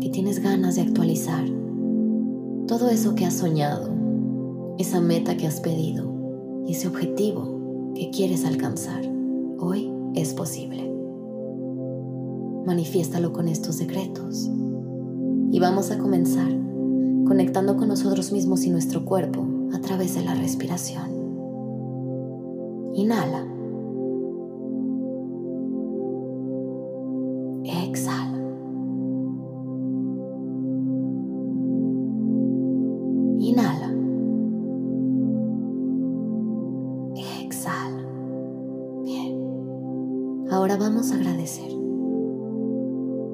que tienes ganas de actualizar, todo eso que has soñado, esa meta que has pedido y ese objetivo que quieres alcanzar, hoy es posible. Manifiéstalo con estos secretos y vamos a comenzar conectando con nosotros mismos y nuestro cuerpo a través de la respiración. Inhala. Ahora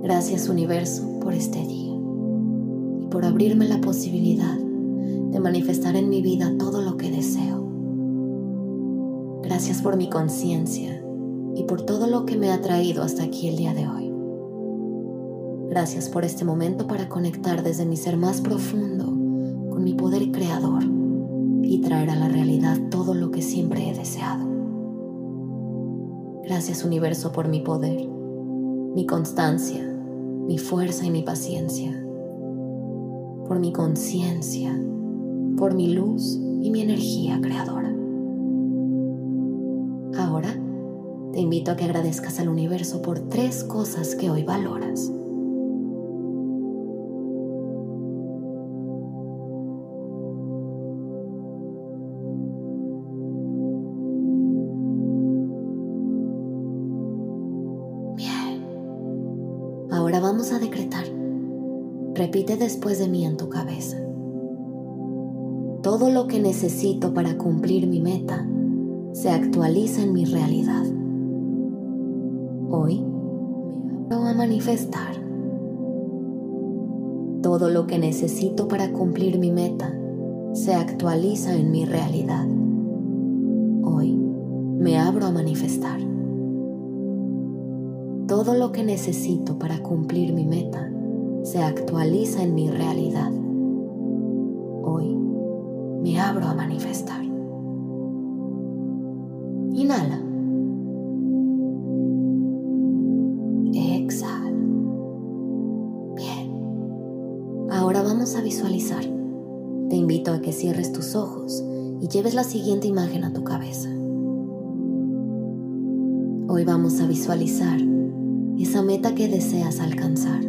Gracias universo por este día y por abrirme la posibilidad de manifestar en mi vida todo lo que deseo. Gracias por mi conciencia y por todo lo que me ha traído hasta aquí el día de hoy. Gracias por este momento para conectar desde mi ser más profundo con mi poder creador y traer a la realidad todo lo que siempre he deseado. Gracias universo por mi poder, mi constancia, mi fuerza y mi paciencia, por mi conciencia, por mi luz y mi energía creadora. Ahora te invito a que agradezcas al universo por tres cosas que hoy valoras. Ahora vamos a decretar. Repite después de mí en tu cabeza. Todo lo que necesito para cumplir mi meta se actualiza en mi realidad. Hoy me abro a manifestar. Todo lo que necesito para cumplir mi meta se actualiza en mi realidad. Hoy me abro a manifestar. Todo lo que necesito para cumplir mi meta se actualiza en mi realidad. Hoy me abro a manifestar. Inhala. Exhala. Bien. Ahora vamos a visualizar. Te invito a que cierres tus ojos y lleves la siguiente imagen a tu cabeza. Hoy vamos a visualizar esa meta que deseas alcanzar.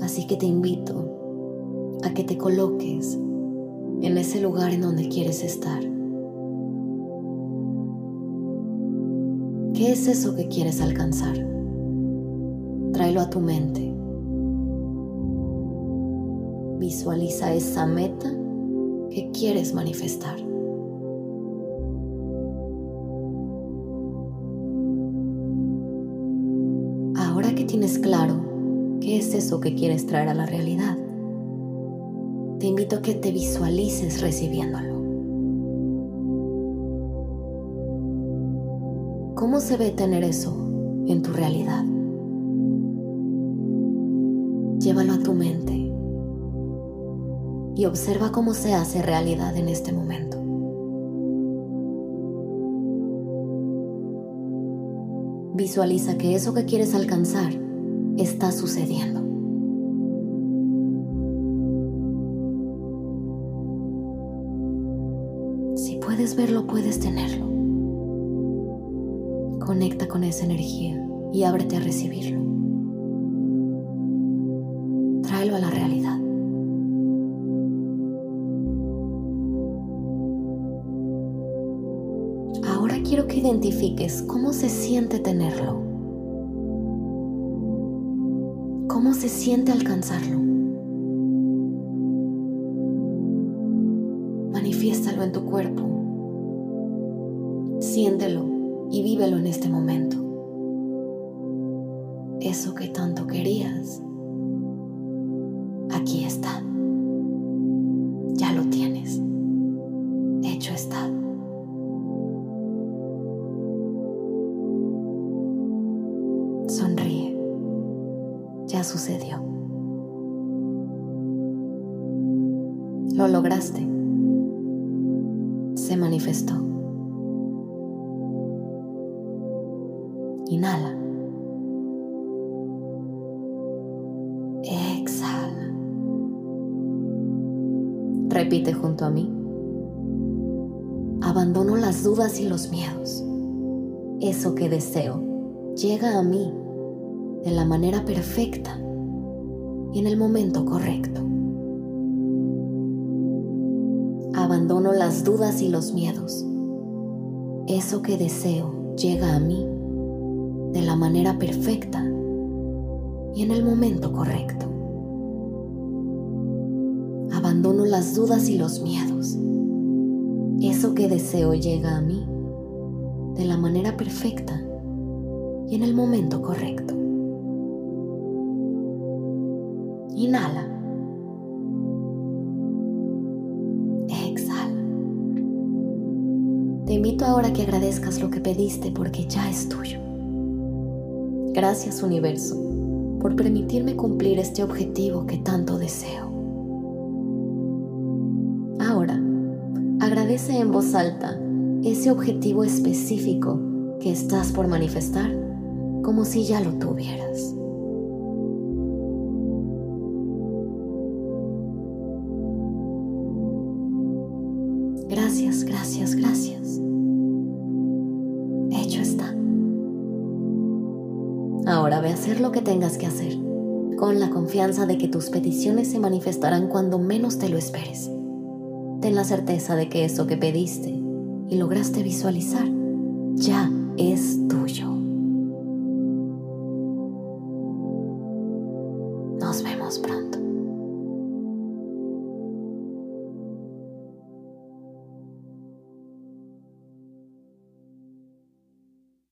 Así que te invito a que te coloques en ese lugar en donde quieres estar. ¿Qué es eso que quieres alcanzar? Tráelo a tu mente. Visualiza esa meta que quieres manifestar. Tienes claro qué es eso que quieres traer a la realidad, te invito a que te visualices recibiéndolo. ¿Cómo se ve tener eso en tu realidad? Llévalo a tu mente y observa cómo se hace realidad en este momento. Visualiza que eso que quieres alcanzar está sucediendo. Si puedes verlo, puedes tenerlo. Conecta con esa energía y ábrete a recibirlo. Tráelo a la realidad. Identifiques cómo se siente tenerlo, cómo se siente alcanzarlo. Manifiéstalo en tu cuerpo, siéntelo y vívelo en este momento. Eso que tanto querías, Sonríe. Ya sucedió. Lo lograste. Se manifestó. Inhala. Exhala. Repite junto a mí. Abandono las dudas y los miedos. Eso que deseo llega a mí de la manera perfecta y en el momento correcto. Abandono las dudas y los miedos. Eso que deseo llega a mí de la manera perfecta y en el momento correcto. Abandono las dudas y los miedos. Eso que deseo llega a mí de la manera perfecta en el momento correcto. Inhala. Exhala. Te invito ahora a que agradezcas lo que pediste porque ya es tuyo. Gracias universo por permitirme cumplir este objetivo que tanto deseo. Ahora, agradece en voz alta ese objetivo específico que estás por manifestar como si ya lo tuvieras. Gracias, gracias, gracias. Hecho está. Ahora ve a hacer lo que tengas que hacer, con la confianza de que tus peticiones se manifestarán cuando menos te lo esperes. Ten la certeza de que eso que pediste y lograste visualizar ya es tuyo.